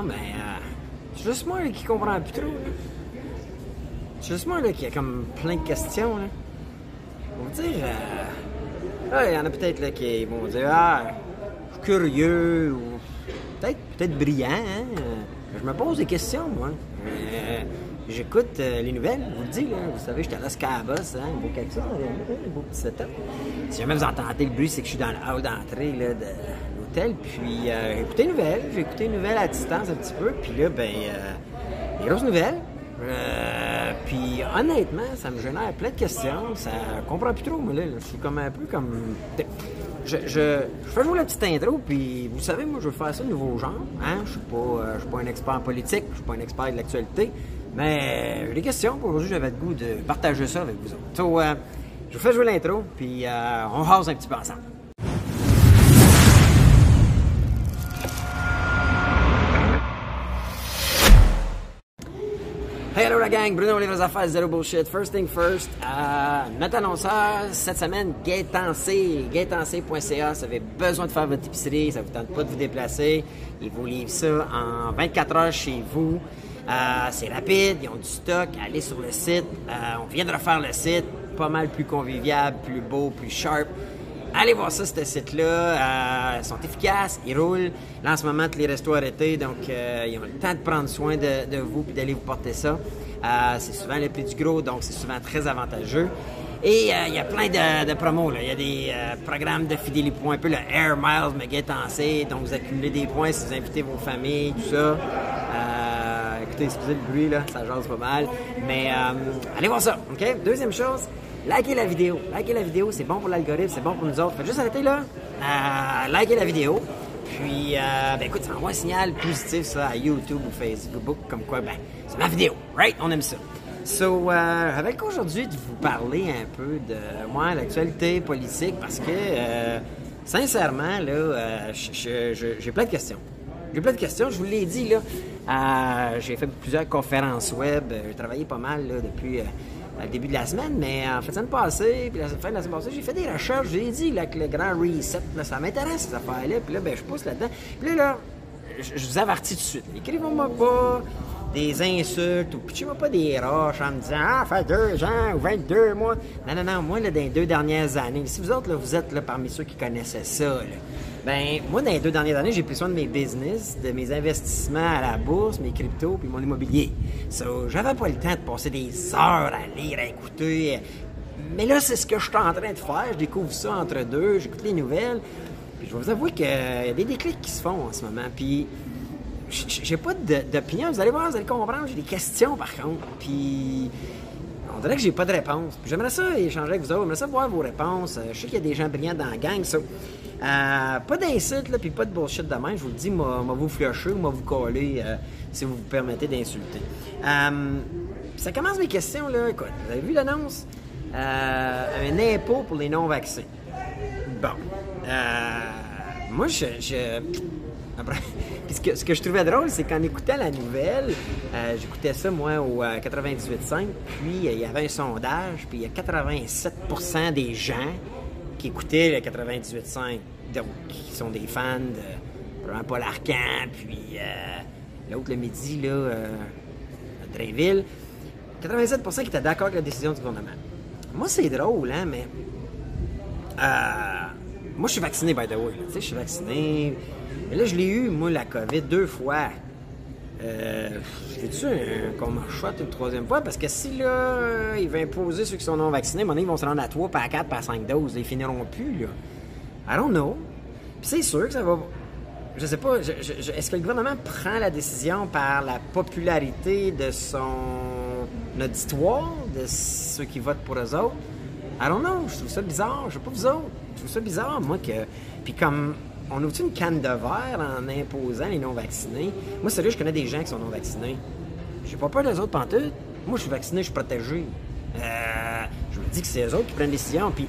Ben, euh, c'est juste moi qui comprends plus trop. C'est juste moi là, qui a comme plein de questions. Là. On va dire. euh, il y en a peut-être là, qui vont dire Ah, curieux ou peut-être peut-être brillant. Hein? Euh, Je me pose des questions, moi. J'écoute les nouvelles, vous le là. vous savez, j'étais à Las Cabas, hein, beau quelque chose, un beau petit setup. Si jamais vous entendez le bruit, c'est que je suis dans le hall d'entrée là, de Puis euh, j'ai écouté les nouvelles, j'ai écouté les nouvelles à distance un petit peu. Puis là, ben, euh, des grosses nouvelles. Euh, puis honnêtement, ça me génère plein de questions. Ça je comprends plus trop, moi, là. Je suis comme un peu comme. Je, je, fais jouer la petite intro, puis vous savez, moi, je veux faire ça nouveau genre. Hein? Je suis pas, euh, suis pas un expert en politique, je suis pas un expert de l'actualité. Mais j'ai des questions. Aujourd'hui, j'avais le goût de partager ça avec vous autres. So, euh, je vous fais jouer l'intro, puis euh, on rase un petit peu ensemble. La gang, Bruno les vraies affaires, zéro bullshit. First thing first, euh, notre annonceur, cette semaine, Gaetancé, gaetancé.ca, ça avez besoin de faire votre épicerie, ça vous tente pas de vous déplacer, ils vous livrent ça en 24 heures chez vous. Euh, c'est rapide, ils ont du stock, allez sur le site, Euh, on vient de refaire le site, pas mal plus convivial, plus beau, plus sharp. Allez voir ça, ce site-là. Euh, ils sont efficaces, ils roulent. Là, en ce moment, tous les restos arrêtés, donc euh, ils ont le temps de prendre soin de, de vous et d'aller vous porter ça. Euh, c'est souvent le prix du gros, donc c'est souvent très avantageux. Et euh, il y a plein de, promos. Il y a des euh, programmes de fidélité points, un peu le Air Miles Tensé, donc vous accumulez des points si vous invitez vos familles, tout ça. Écoutez, excusez le bruit, ça jase pas mal. Mais allez voir ça, OK? Deuxième chose, likez la vidéo. Likez la vidéo, c'est bon pour l'algorithme, c'est bon pour nous autres. Faites juste arrêter là, likez la vidéo. Puis, ben écoute, envoie un signal positif, ça, à YouTube ou Facebook, comme quoi, ben, c'est ma vidéo, right? On aime ça. So, euh, avec aujourd'hui de vous parler un peu de moi, l'actualité politique, parce que, euh, sincèrement, là, euh, j'ai plein de questions. J'ai plein de questions, je vous l'ai dit, là. Euh, j'ai fait plusieurs conférences web, j'ai travaillé pas mal, là, depuis le début de la semaine, mais en fait, la semaine passée, puis la fin de la semaine passée, j'ai fait des recherches, j'ai dit, là, que le grand reset, là, ça m'intéresse, ces affaires-là, puis là, ben, je pousse là-dedans. Puis là, là, je, vous avertis tout de suite. Écrivez-moi pas des insultes ou pitchez-moi pas des roches en me disant Ah, fait deux ans ou 22 mois. Non, non, non, moi, là, dans les deux dernières années, si vous autres, là, vous êtes là, parmi ceux qui connaissaient ça, là, ben, moi, dans les deux dernières années, j'ai pris soin de mes business, de mes investissements à la bourse, mes cryptos, puis mon immobilier. So, j'avais pas le temps de passer des heures à lire, à écouter. Mais là, c'est ce que je suis en train de faire. Je découvre ça entre deux, j'écoute les nouvelles. Je vais vous avouer qu'il y a des déclics qui se font en ce moment. Puis j'ai pas d'opinion. Vous allez voir, vous allez comprendre. J'ai des questions par contre. Puis on dirait que j'ai pas de réponse. J'aimerais ça échanger avec vous autres. J'aimerais ça voir vos réponses. Euh, Je sais qu'il y a des gens brillants dans la gang. ça. Euh, pas d'insultes, puis pas de bullshit de même. Je vous le dis, moi, vous flusher ou moi vous coller euh, si vous vous permettez d'insulter. Euh, ça commence mes questions, là. Écoute, vous avez vu l'annonce? Un impôt pour les non-vaccinés. Bon. Euh, moi, je. je- après- Puis ce, que, ce que je trouvais drôle, c'est qu'en écoutant la nouvelle, euh, j'écoutais ça, moi, au euh, 98.5, puis euh, il y avait un sondage, puis il y a 87% des gens qui écoutaient le 98.5, donc qui sont des fans de Paul Arcan, puis l'autre le midi, là, à Drainville. 87% qui étaient d'accord avec la décision du gouvernement. Moi, c'est drôle, hein, mais euh, moi, je suis vacciné, by the way. Tu sais, je suis vacciné. Mais là, je l'ai eu, moi, la COVID, deux fois. Euh, J'ai-tu qu'on m'en shot une troisième fois? Parce que si, là, il va imposer ceux qui sont non vaccinés, donné, ils vont se rendre à 3, pas à 4, pas à 5 doses. Ils finiront plus, là. I don't know. Puis c'est sûr que ça va... Je sais pas, est-ce que le gouvernement prend la décision par la popularité de son auditoire, de ceux qui votent pour eux autres? I don't know, je trouve ça bizarre, je sais pas vous autres. Je trouve ça bizarre, moi, que... Puis comme, on ouvre une canne de verre en imposant les non-vaccinés? Moi, sérieux, je connais des gens qui sont non-vaccinés. J'ai pas peur des autres pantoutes. Moi, je suis vacciné, je suis protégé. Euh, je me dis que c'est eux autres qui prennent la décision. Puis,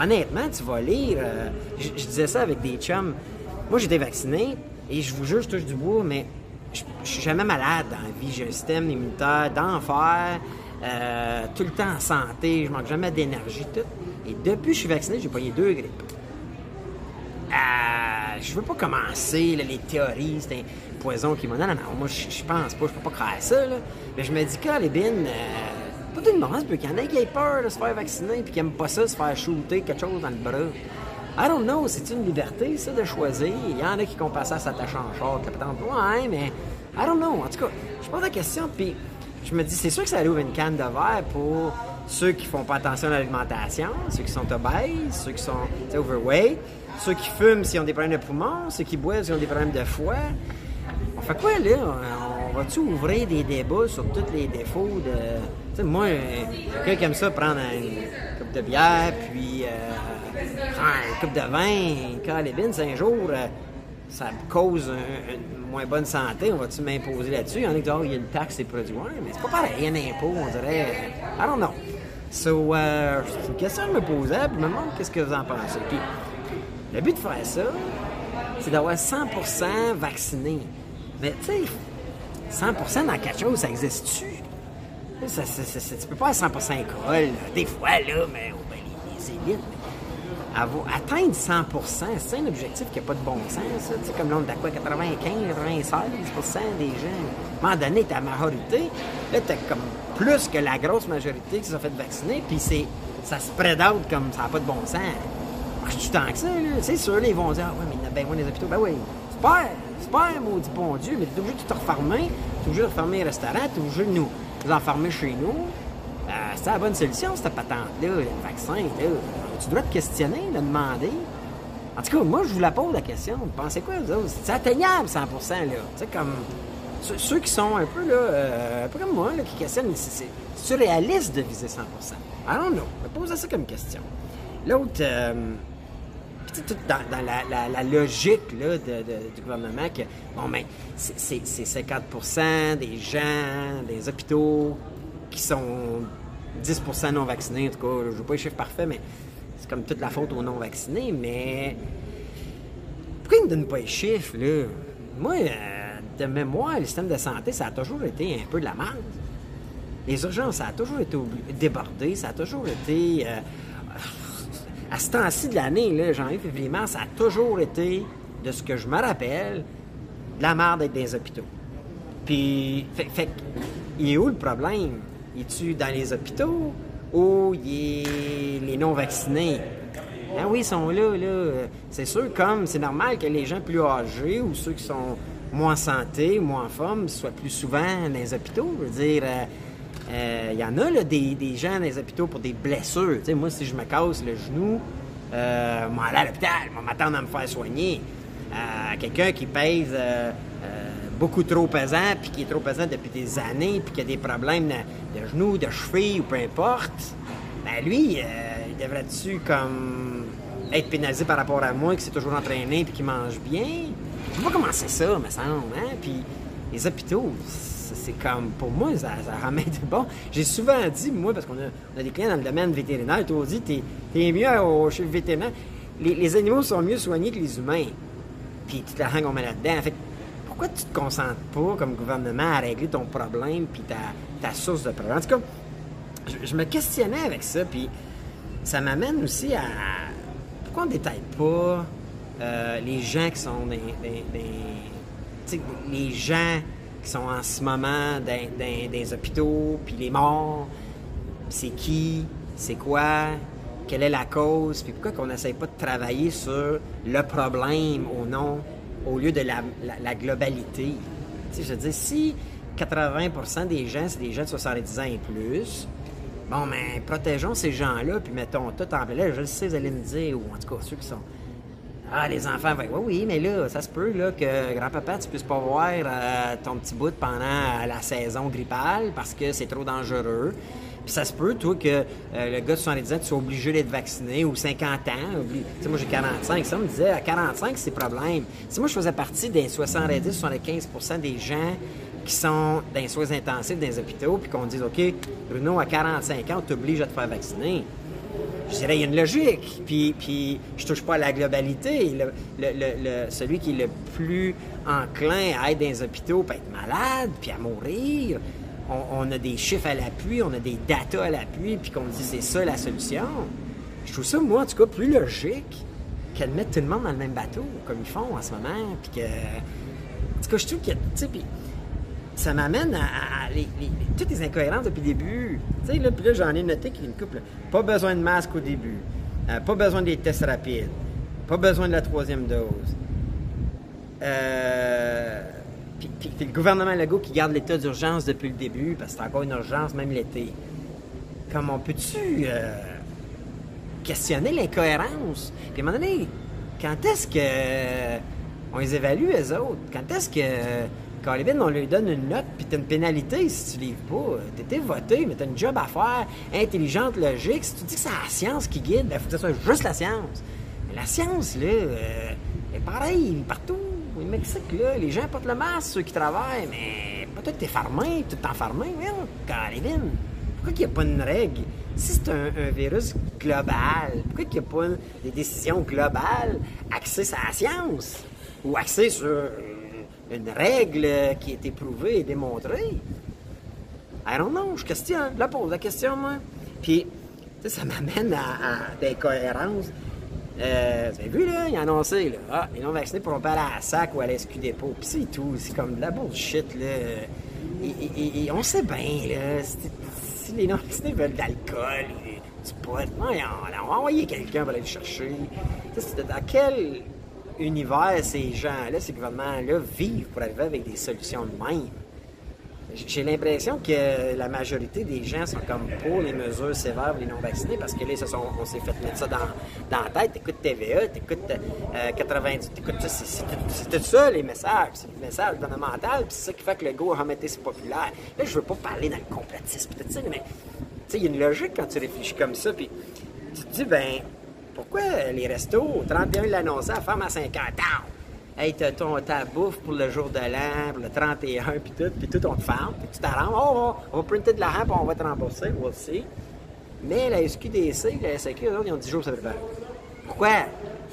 honnêtement, tu vas lire... euh, je, je disais ça avec des chums. Moi, j'étais vacciné, et je vous jure, je touche du bois, mais je, je suis jamais malade dans la vie. J'ai un système immunitaire d'enfer, euh, tout le temps en santé, je manque jamais d'énergie, tout. Et depuis que je suis vacciné, j'ai pogné deux grippes. Euh, je veux pas commencer les théories, c'est un poison qui m'a. Non, non, non, moi, je pense pas, je peux pas créer ça, là. Mais je me dis, Calébine, euh, pas le monde, peut qu'il y en a qui aient peur de se faire vacciner puis qui aiment pas ça, se faire shooter quelque chose dans le bras. I don't know, c'est une liberté, ça, de choisir. Il y en a qui compassent ça à s'attacher en short, Ouais, mais I don't know. En tout cas, je pose la question, puis je me dis, c'est sûr que ça ouvre une canne de verre pour ceux qui font pas attention à l'alimentation, ceux qui sont obèses, ceux qui sont overweight, ceux qui fument s'ils ont des problèmes de poumons, ceux qui boivent s'ils ont des problèmes de foie. On fait quoi là? On va-tu ouvrir des débats sur tous les défauts de. Tu sais, moi, quelqu'un aime ça prendre une coupe de bière, puis euh, une coupe de vin, quand les bines, un jour, euh, ça cause une moins bonne santé, on va-tu m'imposer là-dessus? Il y en a qui disent, oh, il y a une taxe des produits. Ouais, mais c'est pas pareil, un impôt, on dirait. I don't know. So, euh, c'est une question que je me posais, puis je me demande qu'est-ce que vous en pensez. Puis, le but de faire ça, c'est d'avoir 100% vacciné. Mais, tu sais, 100% dans quelque chose, ça existe-tu? Tu peux pas être 100% école, des fois, là, mais oh, ben, les, élites, atteindre 100% c'est un objectif qui n'a pas de bon sens. Ça. Tu sais, comme là, on est à quoi, 95, 96% des gens. À un moment donné, ta majorité, là, tu comme plus que la grosse majorité qui s'est fait vacciner, puis c'est, ça spread out comme ça n'a pas de bon sens. Je du que ça. C'est sûr, ils vont dire, ah ouais, mais il y a bien moins des hôpitaux. Ben oui, super, super, maudit bon Dieu, mais tu es obligé de te refermer, tu es obligé de refermer les restaurants, tu es obligé de nous enfermer chez nous. Euh, c'est la bonne solution, cette patente-là, le vaccin, là tu dois te questionner, le demander. En tout cas, moi, je vous la pose la question. Vous pensez quoi, vous autres? C'est atteignable, 100% là. Tu sais, comme ceux, qui sont un peu, là, euh, comme moi, là, qui questionnent, c'est réaliste de viser 100% I don't know. Posez ça comme question. L'autre, euh, tout dans, la, logique là, du gouvernement, que, bon, ben, c'est 50% des gens, des hôpitaux qui sont 10% non vaccinés, en tout cas, je ne veux pas les chiffres parfaits, mais c'est comme toute la faute aux non-vaccinés, mais pourquoi ils ne donnent pas les chiffres, là? Moi, euh, de mémoire, le système de santé, ça a toujours été un peu de la merde. Les urgences, ça a toujours été débordé, ça a toujours été... Euh, à ce temps-ci de l'année, janvier, février, mars, ça a toujours été, de ce que je me rappelle, de la merde d'être dans les hôpitaux. Puis, fait, fait il est où le problème? Es-tu dans les hôpitaux? ou les non-vaccinés? Ben oui, ils sont là, là. C'est sûr, comme c'est normal que les gens plus âgés ou ceux qui sont moins en santé, moins en forme, soient plus souvent dans les hôpitaux. Je veux dire, il euh, euh, y en a là, des, gens dans les hôpitaux pour des blessures. sais, moi, si je me casse le genou, euh, vais aller à l'hôpital, m'attendre à me faire soigner. Euh, quelqu'un qui pèse beaucoup trop pesant, puis qui est trop pesant depuis des années, puis qui a des problèmes de, genoux, de cheville ou peu importe, ben lui, euh, il devrait-tu comme être pénalisé par rapport à moi qui s'est toujours entraîné puis qui mange bien? Je sais pas comment c'est ça, me semble, hein? Puis les hôpitaux, c'est comme, pour moi, ça, ça ramène bon. J'ai souvent dit, moi, parce qu'on a, des clients dans le domaine vétérinaire, tu dit, t'es es mieux au chef vétérinaire. Les, animaux sont mieux soignés que les humains. Puis tu te la on met là-dedans. Fait pourquoi tu te concentres pas comme gouvernement à régler ton problème puis ta, source de problème? En tout cas, je, me questionnais avec ça, puis ça m'amène aussi à pourquoi on ne détaille pas euh, les gens qui sont des, les gens qui sont en ce moment dans, des hôpitaux, puis les morts, c'est qui, c'est quoi, quelle est la cause, puis pourquoi qu'on n'essaye pas de travailler sur le problème au nom au lieu de la, globalité. Je veux dire, si 80% des gens, c'est des gens de 70 ans et plus, bon, ben, protégeons ces gens-là, puis mettons tout en place. Je sais, vous allez me dire, ou en tout cas ceux qui sont. Ah, les enfants, oui, oui, mais là, ça se peut là, que grand-papa, tu puisses pas voir euh, ton petit bout pendant la saison grippale parce que c'est trop dangereux. Puis ça se peut, toi, que euh, le gars de 70 ans, tu sois obligé d'être vacciné ou 50 ans. Tu sais, moi, j'ai 45. Ça me disait, à 45, c'est problème. Si moi, je faisais partie des 70-75% des gens qui sont dans les soins intensifs dans les hôpitaux, puis qu'on dise, OK, Bruno, à 45 ans, on t'oblige à te faire vacciner. Je dirais, il y a une logique. Puis, puis je touche pas à la globalité. Celui qui est le plus enclin à être dans les hôpitaux peut être malade, puis à mourir on, a des chiffres à l'appui, on a des datas à l'appui, puis qu'on dit c'est ça la solution. Je trouve ça, moi, en tout cas, plus logique qu'elle mette tout le monde dans le même bateau, comme ils font en ce moment, puis que... En tout cas, je trouve que, ça m'amène à, toutes les incohérences depuis le début. Tu sais, là, puis là, j'en ai noté qu'il y a une couple. Pas besoin de masque au début. Euh, pas besoin des tests rapides. Pas besoin de la troisième dose. Euh, puis, le gouvernement Legault qui garde l'état d'urgence depuis le début, parce que c'est encore une urgence, même l'été. Comment peux-tu euh, questionner l'incohérence? Puis à un moment donné, quand est-ce que on les évalue, les autres? Quand est-ce que Carlin, on lui donne une note, puis t'as une pénalité si tu livres pas? T'étais voté, mais t'as une job à faire, intelligente, logique. Si tu dis que c'est la science qui guide, ben faut que ce soit juste la science. Mais la science, là, euh, est pareil partout. Mexique, les gens portent le masque, ceux qui travaillent, mais peut-être t'es farmé, le temps farmé. Carlin, pourquoi qu'il n'y a pas une règle? Si c'est un, virus global, pourquoi qu'il n'y a pas des décisions globales axées sur la science? Ou axées sur une règle qui a été prouvée et démontrée? I know, je questionne, je la pose la question, moi. Puis, ça m'amène à, des cohérences. Euh, vous avez vu, là, il a annoncé, là, ah, les non-vaccinés pourront pas aller à la SAC ou à l'SQ Dépôt. Puis c'est tout, c'est comme de la bullshit, là. On sait bien, là, si les non-vaccinés veulent de l'alcool, du pot, on, on va envoyer quelqu'un pour aller le chercher. Dans quel univers ces gens-là, ces gouvernements-là vivent pour arriver avec des solutions de même? J'ai l'impression que la majorité des gens sont comme pour les mesures sévères les non-vaccinés parce que là, on s'est fait mettre ça dans, dans la tête. T'écoutes TVA, t'écoutes euh, 90, t'écoutes c'est tout ça les messages. C'est les messages gouvernementaux, puis c'est ça qui fait que le go si populaire. Là, je veux pas parler dans le complotisme, mais il y a une logique quand tu réfléchis comme ça, puis tu te dis, ben, pourquoi les restos, 31 l'annonçaient, à femme à 50 ans? Hey, t'as ton, ta bouffe pour le jour de l'an, pour le 31, puis tout, puis tout, on te ferme, puis tu t'arranges. Oh, on va printer de l'argent, puis on va te rembourser, we'll see. Mais la SQDC, la SQ, ils ont 10 jours, ça peut faire. Pourquoi?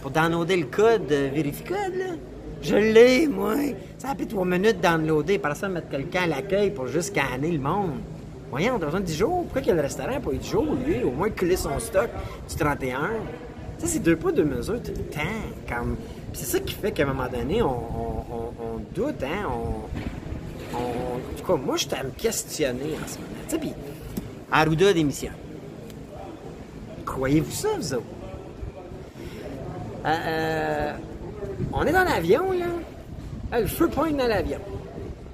Pour downloader le code euh, Vérificode, là? Je l'ai, moi. Ça a pris 3 minutes de downloader, par ça, mettre quelqu'un à l'accueil pour juste scanner le monde. Voyons, on a besoin de 10 jours? Pourquoi qu'il y a le restaurant pour 10 jours, lui? Au moins, couler son stock du 31 c'est deux pas, deux mesures tout le temps. Comme... c'est ça qui fait qu'à un moment donné, on, doute, hein? On, en tout cas, moi, je suis à me questionner en ce moment. Tu sais, puis Arruda démissionne. Croyez-vous ça, vous autres? Euh, euh on est dans l'avion, là. Ah, le feu pointe dans l'avion.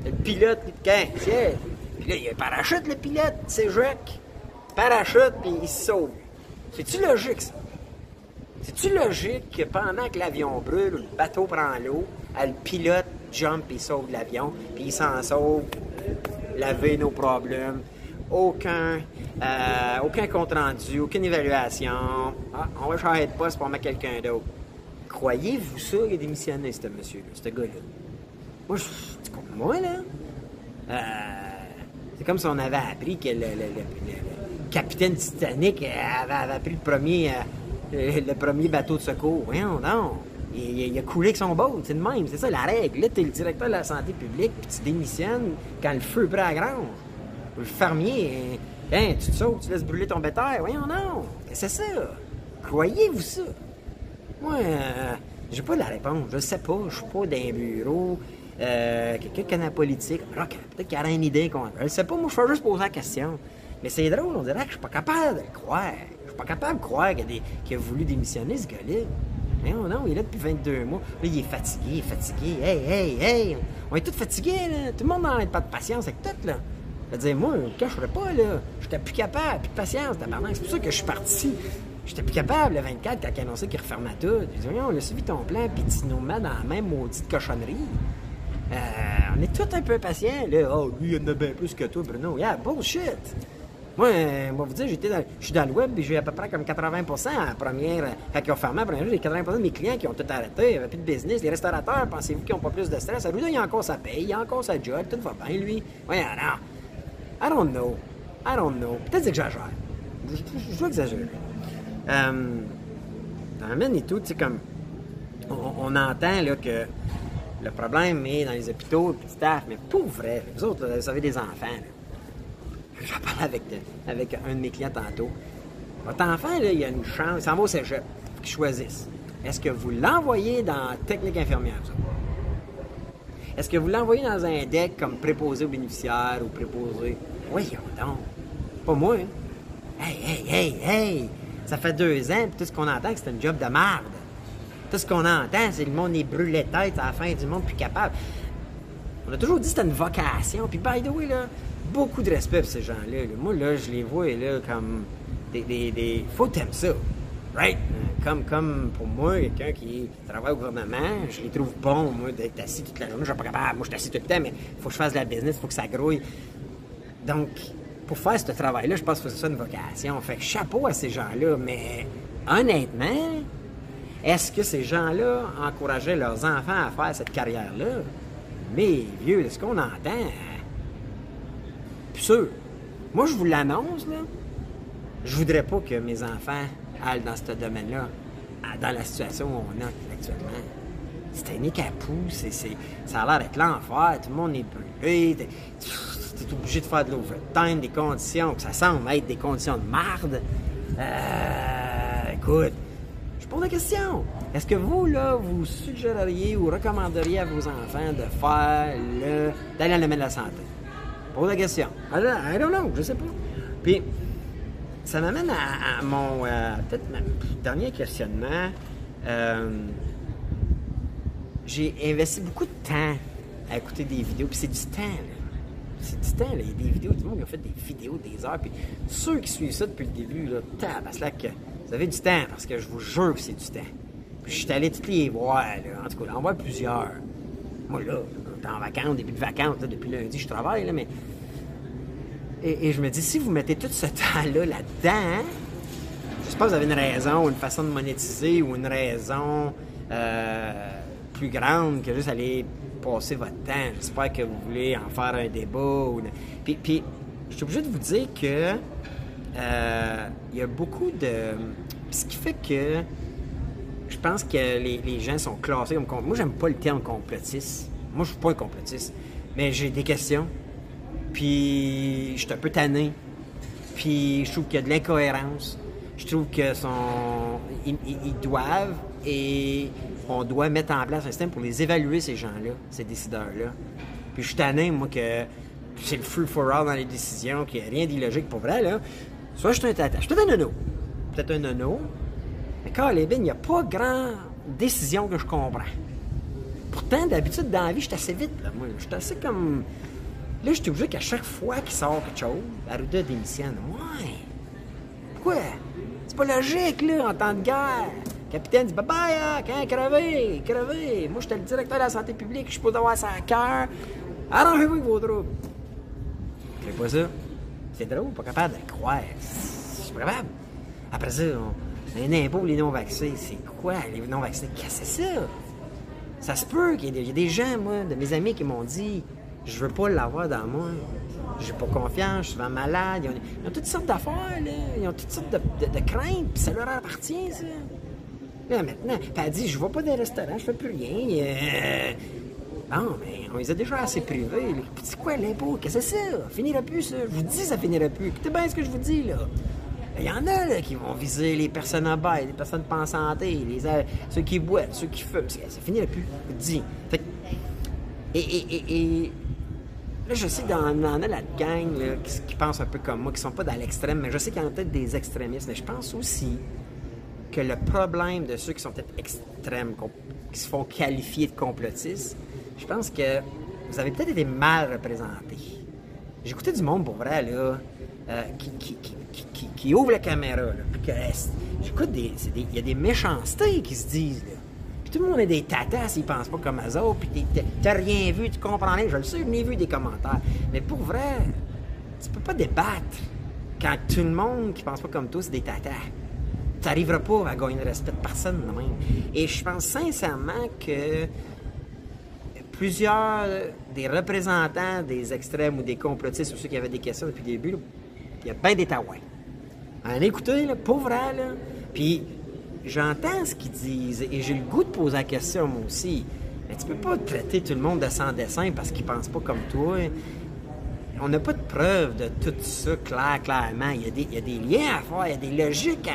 Le pilote, il tiens. Puis là, il y a un parachute, le pilote, c'est Jacques. Parachute, puis il se sauve. C'est-tu logique, ça? C'est-tu logique que pendant que l'avion brûle, le bateau prend l'eau, le pilote jump et sauve l'avion, puis il s'en sauve, laver nos problèmes, aucun, euh, aucun compte rendu, aucune évaluation. Ah, on va changer de poste pour mettre quelqu'un d'autre. Croyez-vous ça, il a démissionné, ce monsieur-là, ce gars-là? Moi, je, moi, là, euh, c'est comme si on avait appris que le, capitaine Titanic avait, avait, pris le premier. Euh, le, premier bateau de secours. Voyons, non. Il, a coulé avec son boat, c'est le même, c'est ça la règle. Là, tu es le directeur de la santé publique, tu démissionnes quand le feu prend à grange. Le fermier, hein, tu te sautes, tu laisses brûler ton bétail. Voyons, non. C'est ça. Croyez-vous ça? Moi, euh, j'ai pas la réponse. Je sais pas. Je suis pas d'un bureau. Euh, quelqu'un qui la politique. Peut-être qu'il aurait une idée. Je sais pas. Moi, je fais juste poser la question. Mais c'est drôle. On dirait que je suis pas capable de le croire pas capable de croire qu'il a, voulu démissionner, ce gars-là. Non, non, il est là depuis 22 mois. Là, il est fatigué, fatigué. Hey, hey, hey! On est tous fatigués, là. Tout le monde n'a pas de patience avec tout, là. Je veux dire, moi, je ne ferais pas, là. J'étais plus capable, plus de patience, tabarnak. C'est pour ça que je suis parti. J'étais plus capable, le 24, quand il annoncé qu'il refermait tout. Il dit, on a suivi ton plan, puis tu nous mets dans la même maudite cochonnerie. Euh, on est tous un peu patients, là. Oh, lui, il en a bien plus que toi, Bruno. Yeah, bullshit! Moi, euh, moi vous dire, j'étais je suis dans le web et j'ai à peu près comme 80 à la première. Quand ont fermé première j'ai 80% de mes clients qui ont tout arrêté. Il n'y avait plus de business. Les restaurateurs, pensez-vous qu'ils n'ont pas plus de stress? À lui, il a encore sa paye, il a encore sa job, tout va bien, lui. Oui, non. I don't know. I don't know. Peut-être que j'exagère. Je, dois exagérer. Euh, dans le et tout, tu sais, comme. On, entend là, que le problème est dans les hôpitaux, le staff, mais pour vrai, vous autres, vous avez des enfants. Là. J'en parlais avec, avec un de mes clients tantôt. Votre enfant, là, il a une chance, il s'en va au cégep. Qu'il choisisse. est-ce que vous l'envoyez dans technique infirmière, ça? Est-ce que vous l'envoyez dans un deck comme préposé aux bénéficiaires ou préposé? Oui, donc. Pas moi, hein? Hey, hey, hey, hey! Ça fait deux ans, puis tout ce qu'on entend, c'est un job de merde. Tout ce qu'on entend, c'est le monde est brûlé tête à la fin du monde, plus capable. On a toujours dit que c'était une vocation. Puis, by the way, là, beaucoup de respect pour ces gens-là. Moi, là, je les vois là, comme des, des, des... Faut t'aimer ça. Right? Comme, comme pour moi, quelqu'un qui travaille au gouvernement, je les trouve bons, moi, d'être assis toute la journée. Je suis pas capable. Moi, je suis assis tout le temps, mais faut que je fasse de la business, faut que ça grouille. Donc, pour faire ce travail-là, je pense que c'est ça une vocation. Fait chapeau à ces gens-là, mais honnêtement, est-ce que ces gens-là encourageaient leurs enfants à faire cette carrière-là? Mais vieux, de ce qu'on entend, sûr. Moi, je vous l'annonce, là. Je voudrais pas que mes enfants aillent dans ce domaine-là, dans la situation où on est actuellement. C'est un écapou, ça a l'air d'être l'enfer, tout le monde est brûlé, t'es, es obligé de faire de l'overtime, des conditions que ça semble être des conditions de marde. Euh, écoute, je pose la question. Est-ce que vous, là, vous suggéreriez ou recommanderiez à vos enfants de faire le. d'aller dans le domaine de la santé? Pose la question. I don't know, je sais pas. Puis, ça m'amène à, mon. Euh, peut-être dernier questionnement. Euh, j'ai investi beaucoup de temps à écouter des vidéos, puis c'est du temps, là. C'est du temps, là. Il y a des vidéos, tout le monde qui a fait des vidéos, des heures, puis ceux qui suivent ça depuis le début, là, là que vous avez du temps, parce que je vous jure que c'est du temps. Puis je suis allé toutes les voir, là. En tout cas, en voir plusieurs. Moi, là, en vacances, début de vacances, depuis lundi, je travaille, là, mais. Et, je me dis, si vous mettez tout ce temps-là là-dedans, je sais pas, vous avez une raison, ou une façon de monétiser, ou une raison euh, plus grande que juste aller passer votre temps. J'espère que vous voulez en faire un débat. Ou... Puis, puis, je suis obligé de vous dire que euh, il y a beaucoup de. Ce qui fait que je pense que les, gens sont classés comme. Moi, j'aime pas le terme complotiste. Moi, je suis pas un complotiste. Mais j'ai des questions. Puis, je suis un peu tanné. Puis, je trouve qu'il y a de l'incohérence. Je trouve que. Ils, doivent et on doit mettre en place un système pour les évaluer, ces gens-là, ces décideurs-là. Puis, je suis tanné, moi, que c'est le free for all dans les décisions, qu'il n'y a rien d'illogique pour vrai, là. Soit je suis un tata. Je suis peut-être un nono. Peut-être un nono. Mais les il n'y a pas grand décision que je comprends. Pourtant, d'habitude, dans la vie, je suis assez vite. Là, moi. Je suis assez comme. Là, je suis obligé qu'à chaque fois qu'il sort quelque chose, Arruda démissionne. Ouais. Pourquoi? C'est pas logique, là, en temps de guerre. Le capitaine dit Bye bye, hein, quand crevé, crevé. Moi, j'étais le directeur de la santé publique, je suis pas d'avoir ça à cœur. Arrangez-vous avec vos troubles. C'est pas ça. C'est drôle, pas capable de le croire. C'est pas capable. Après ça, on, un impôt les non-vaccinés. C'est quoi, les non-vaccinés? Qu'est-ce que c'est ça? Ça se peut qu'il y, ait des gens, moi, de mes amis qui m'ont dit je veux pas l'avoir dans moi. J'ai pas confiance, je suis souvent malade. Ils ont, toutes sortes d'affaires, là. Ils ont toutes sortes de, craintes, puis ça leur appartient, ça. Là, maintenant, puis elle dit, je vais pas dans les restaurants, je fais plus rien. Euh... Non, mais on les a déjà assez privés. C'est quoi l'impôt? Qu'est-ce que c'est ça? Finira plus, ça. Je vous dis, ça finira plus. Écoutez bien ce que je vous dis, là. Il y en a là, qui vont viser les personnes en bas, les personnes pas en santé, les, ceux qui boivent, ceux qui fument. Ça finirait plus, je vous dis. et, et, et, là, je sais qu'il y en a la gang là, qui, pensent un peu comme moi, qui sont pas dans l'extrême, mais je sais qu'il y en a peut-être des extrémistes. Mais je pense aussi que le problème de ceux qui sont peut-être extrêmes, qui se font qualifier de complotistes, je pense que vous avez peut-être été mal représenté. J'écoutais du monde pour vrai, là, euh, qui, ouvre la caméra, là, puis que j'écoute des. Il y a des méchancetés qui se disent, là. Puis tout le monde est des tatas s'ils pensent pas comme eux puis t'as rien vu, tu comprends rien. Je le sais, je n'ai vu des commentaires. Mais pour vrai, tu peux pas débattre quand tout le monde qui pense pas comme toi, c'est des tatas. Tu n'arriveras pas à gagner le respect de personne, même. Et je pense sincèrement que plusieurs des représentants des extrêmes ou des complotistes ou ceux qui avaient des questions depuis le début, il y a bien des taouins. En écoutez, là, pauvre, là. Puis j'entends ce qu'ils disent et j'ai le goût de poser la question, moi aussi. Mais tu peux pas traiter tout le monde de sans dessin parce qu'ils pensent pas comme toi. on n'a pas de preuve de tout ça clair, clairement. Il y, a des, liens à faire, il y a des logiques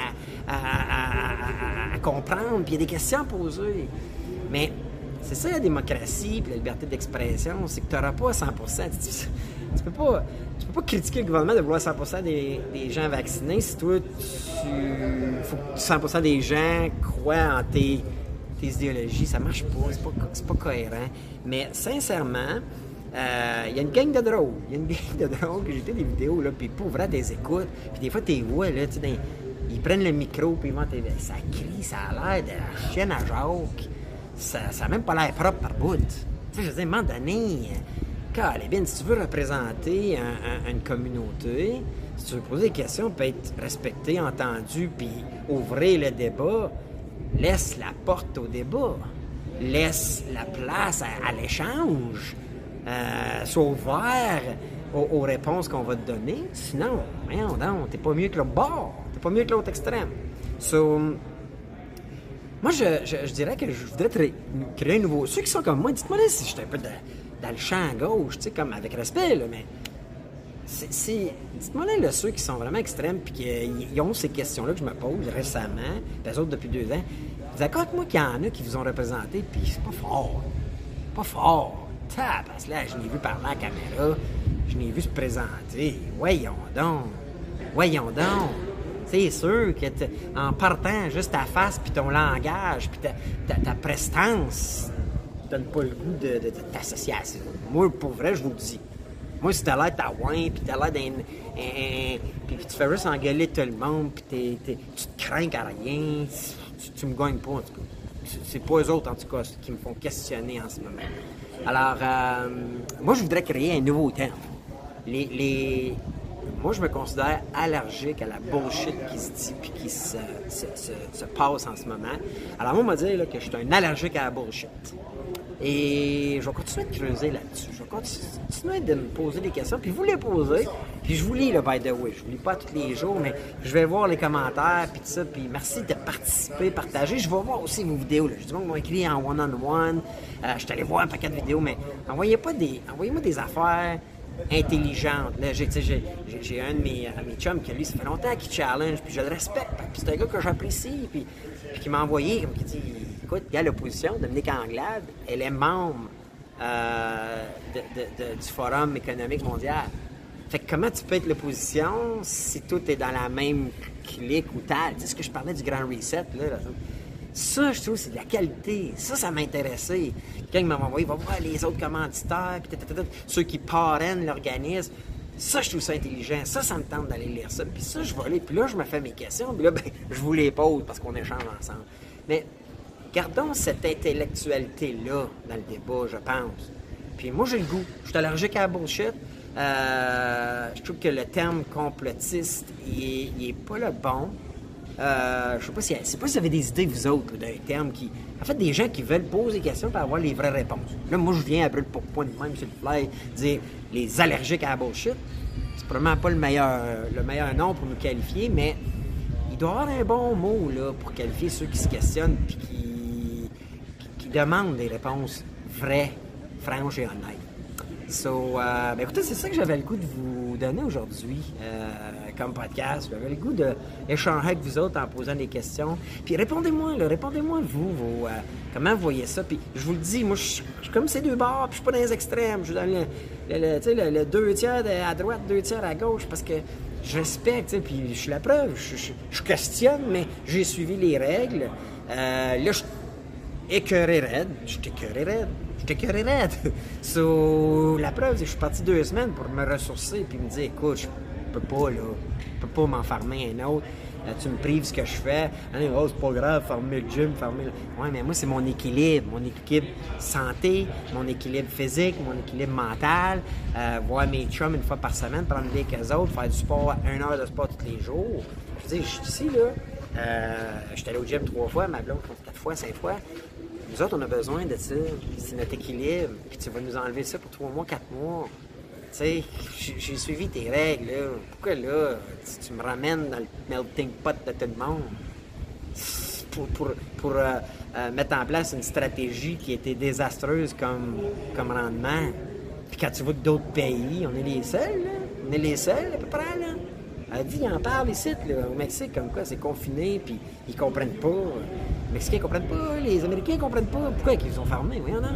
à, comprendre, puis il y a des questions à poser. Mais c'est ça la démocratie, puis la liberté d'expression, c'est que tu n'auras pas 100 tu peux pas, tu peux pas critiquer le gouvernement de vouloir 100% des, des, gens vaccinés si toi, tu, faut que 100% des gens croient en tes, tes idéologies. Ça marche pas, c'est pas, pas cohérent. Mais sincèrement, euh, il y a une gang de drôles. Il y a une gang de drôles que j'étais des vidéos, là, puis pour vrai, des écoutes. Puis des fois, tu vois, là, tu sais, ils prennent le micro, puis ils vont Ça crie, ça a l'air de la chienne à Jacques. Ça n'a même pas l'air propre par bout. Tu sais, je veux dire, à un moment donné, bien, si tu veux représenter une communauté, si tu veux poser des questions, peut être respecté, entendu, puis ouvrir le débat, laisse la porte au débat. Laisse la place à, l'échange. Euh, sois ouvert aux, réponses qu'on va te donner. Sinon, voyons donc, t'es pas mieux que l'autre bord. T'es pas mieux que l'autre extrême. So, moi, je, dirais que je voudrais créer un nouveau. Ceux qui sont comme moi, dites-moi si je un peu de dans le champ à gauche, tu sais, comme avec respect, là, mais c'est, dites-moi là, ceux qui sont vraiment extrêmes puis qui ont ces questions-là que je me pose récemment, les autres depuis deux ans. Vous d'accord avec moi qu'il y en a qui vous ont représenté, puis c'est pas fort. Pas fort. parce que là, je l'ai vu parler à la caméra, je l'ai vu se présenter. Voyons donc. Voyons donc. C'est sûr que en partant juste ta face, puis ton langage, puis ta, ta prestance, donne pas le goût de, de, t'associer à ça. Moi, pour vrai, je vous le dis. Moi, si t'as l'air ouin, puis t'as l'air d'un. Puis tu fais juste engueuler tout le monde, puis tu te crains à rien, tu, me gagnes pas, en tout cas. C'est pas eux autres, en tout cas, qui me font questionner en ce moment. Alors, euh, moi, je voudrais créer un nouveau terme. Les, les, moi, je me considère allergique à la bullshit qui se dit puis qui se, se, se, passe en ce moment. Alors, moi, on m'a dit là, que je suis un allergique à la bullshit. Et je vais continuer de creuser là-dessus. Je vais continuer de me poser des questions, puis vous les poser. Puis je vous lis, le by the way. Je vous lis pas tous les jours, mais je vais voir les commentaires, puis tout ça. Puis merci de participer, partager. Je vais voir aussi vos vidéos. Là. Je dis, moi, écrit en one-on-one. Euh, je suis allé voir un paquet de vidéos, mais envoyez pas des, envoyez-moi des affaires intelligentes. J'ai, un de mes, mes chums qui, lui, ça fait longtemps qu'il challenge, puis je le respecte. Puis c'est un gars que j'apprécie, puis, puis qui m'a envoyé, comme qui dit il y a l'opposition, Dominique Anglade, elle est membre euh, du Forum économique mondial. Fait que comment tu peux être l'opposition si tout est dans la même clique ou tal? Tu ce que je parlais du grand reset, là. Ça, je trouve, c'est de la qualité. Ça, ça m'intéressait. Quelqu'un m'a envoyé, va voir les autres commanditaires, ceux qui parrainent l'organisme. Ça, je trouve ça intelligent. Ça, ça me tente d'aller lire ça. Puis ça, je vais aller. Puis là, je me fais mes questions. Puis là, ben, je vous les pose parce qu'on échange ensemble. Mais Gardons cette intellectualité-là dans le débat, je pense. Puis moi, j'ai le goût. Je suis allergique à la bullshit. Euh, je trouve que le terme complotiste, il n'est pas le bon. Euh, je sais pas si, sais pas si vous avez des idées, vous autres, d'un terme qui. En fait, des gens qui veulent poser des questions pour avoir les vraies réponses. Là, moi, je viens à brûle pour point de même, sur le fly, dire les allergiques à la bullshit. C'est probablement pas le meilleur, le meilleur nom pour nous qualifier, mais il doit y avoir un bon mot là, pour qualifier ceux qui se questionnent puis qui demande des réponses vraies, franches et honnêtes. So, euh, ben écoutez, c'est ça que j'avais le goût de vous donner aujourd'hui euh, comme podcast. J'avais le goût d'échanger avec vous autres en posant des questions. Puis répondez-moi, répondez-moi vous, euh, comment vous voyez ça. Puis je vous le dis, moi, je suis comme ces deux bords, puis je suis pas dans les extrêmes. Je suis dans le, le, le deux tiers à droite, deux tiers à gauche, parce que je respecte, puis je suis la preuve. Je, questionne, mais j'ai suivi les règles. là, je écœuré raide. J'étais écœuré raide. J'étais écœuré raide. la preuve, c'est que je suis parti deux semaines pour me ressourcer puis me dire, écoute, je peux pas, là, je peux pas m'enfermer un autre. Tu me prives ce que je fais. oh, c'est pas grave, fermer le gym, fermer le... Ouais, mais moi, c'est mon équilibre. Mon équilibre santé, mon équilibre physique, mon équilibre mental. Euh, voir mes chums une fois par semaine, prendre des qu'eux autres, faire du sport, une heure de sport tous les jours. Je veux dire, je suis ici, là. Euh, je suis allé au gym trois fois, ma blonde, quatre fois, cinq fois. Nous autres, on a besoin de ça. C'est notre équilibre. Puis tu vas nous enlever ça pour trois mois, quatre mois. Tu sais, j'ai suivi tes règles, là. Pourquoi là, tu, me ramènes dans le melting pot de tout le monde? Pour, pour, pour euh, euh, mettre en place une stratégie qui était désastreuse comme, comme rendement. Puis quand tu vois que d'autres pays, on est les seuls, là. On est les seuls, à peu près, là. Elle dit, ils en parlent ici, là, au Mexique, comme quoi c'est confiné, puis ils comprennent pas. Les Mexicains comprennent pas, les Américains comprennent pas. Pourquoi ils sont fermés? Voyons non.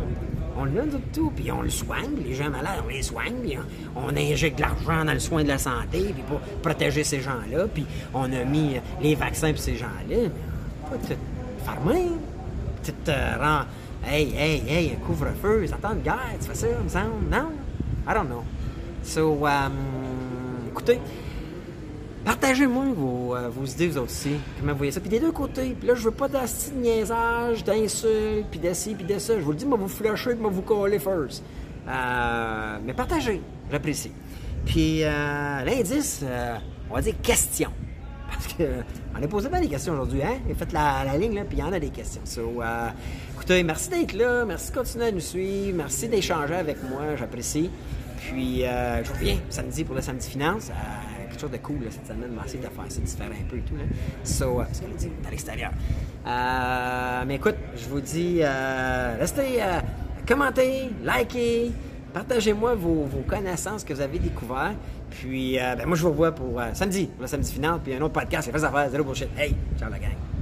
On l'a de tout, puis on le soigne. Les gens malades, on les soigne, on, injecte de l'argent dans le soin de la santé, puis pour protéger ces gens-là, puis on a mis les vaccins pour ces gens-là. Pas tout fermé. Tu te rends... Hey, hey, hey, un couvre-feu, ils attendent guerre, tu fais ça, me semble? Non? I don't know. So, um, écoutez, partagez-moi vos, euh, vos idées, vous aussi. Comment vous voyez ça? Puis des deux côtés. Puis là, je veux pas d'asti de niaisage, d'insultes, puis d'aci, puis de ça. Je vous le dis, moi, vous flusher, moi, vous coller first. Euh, mais partagez, j'apprécie. Puis euh, l'indice, euh, on va dire question. Parce que on a posé pas des questions aujourd'hui, hein? Et faites la, ligne, là, puis il y en a des questions. So, euh, écoutez, merci d'être là, merci de continuer à nous suivre, merci d'échanger avec moi, j'apprécie. Puis, euh, je reviens samedi pour le samedi finance. Quelque chose de cool là, cette semaine, essayer de faire ça différent un peu et tout. Là. So, euh, parce qu'elle dit à l'extérieur. Euh, mais écoute, je vous dis, euh, restez, commentez, likez, partagez-moi vos, connaissances que vous avez découvertes. Puis, ben, moi, je vous revois pour samedi, le samedi final, puis un autre podcast, c'est fait affaire, zéro bullshit. Hey, ciao la gang.